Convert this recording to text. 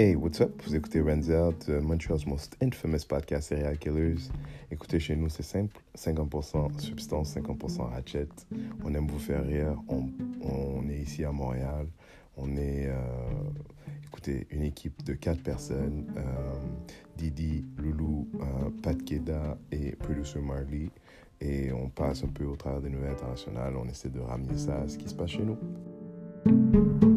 Hey, what's up? Vous écoutez Renzel euh, de Montreal's most infamous podcast Serial Killers. Écoutez, chez nous, c'est simple 50% substance, 50% ratchet. On aime vous faire rire. On, est ici à Montréal. On est, euh, écoutez, une équipe de quatre personnes euh, Didi, Loulou, euh, Pat Keda et producer Marley. Et on passe un peu au travers des nouvelles internationales. On essaie de ramener ça à ce qui se passe chez nous.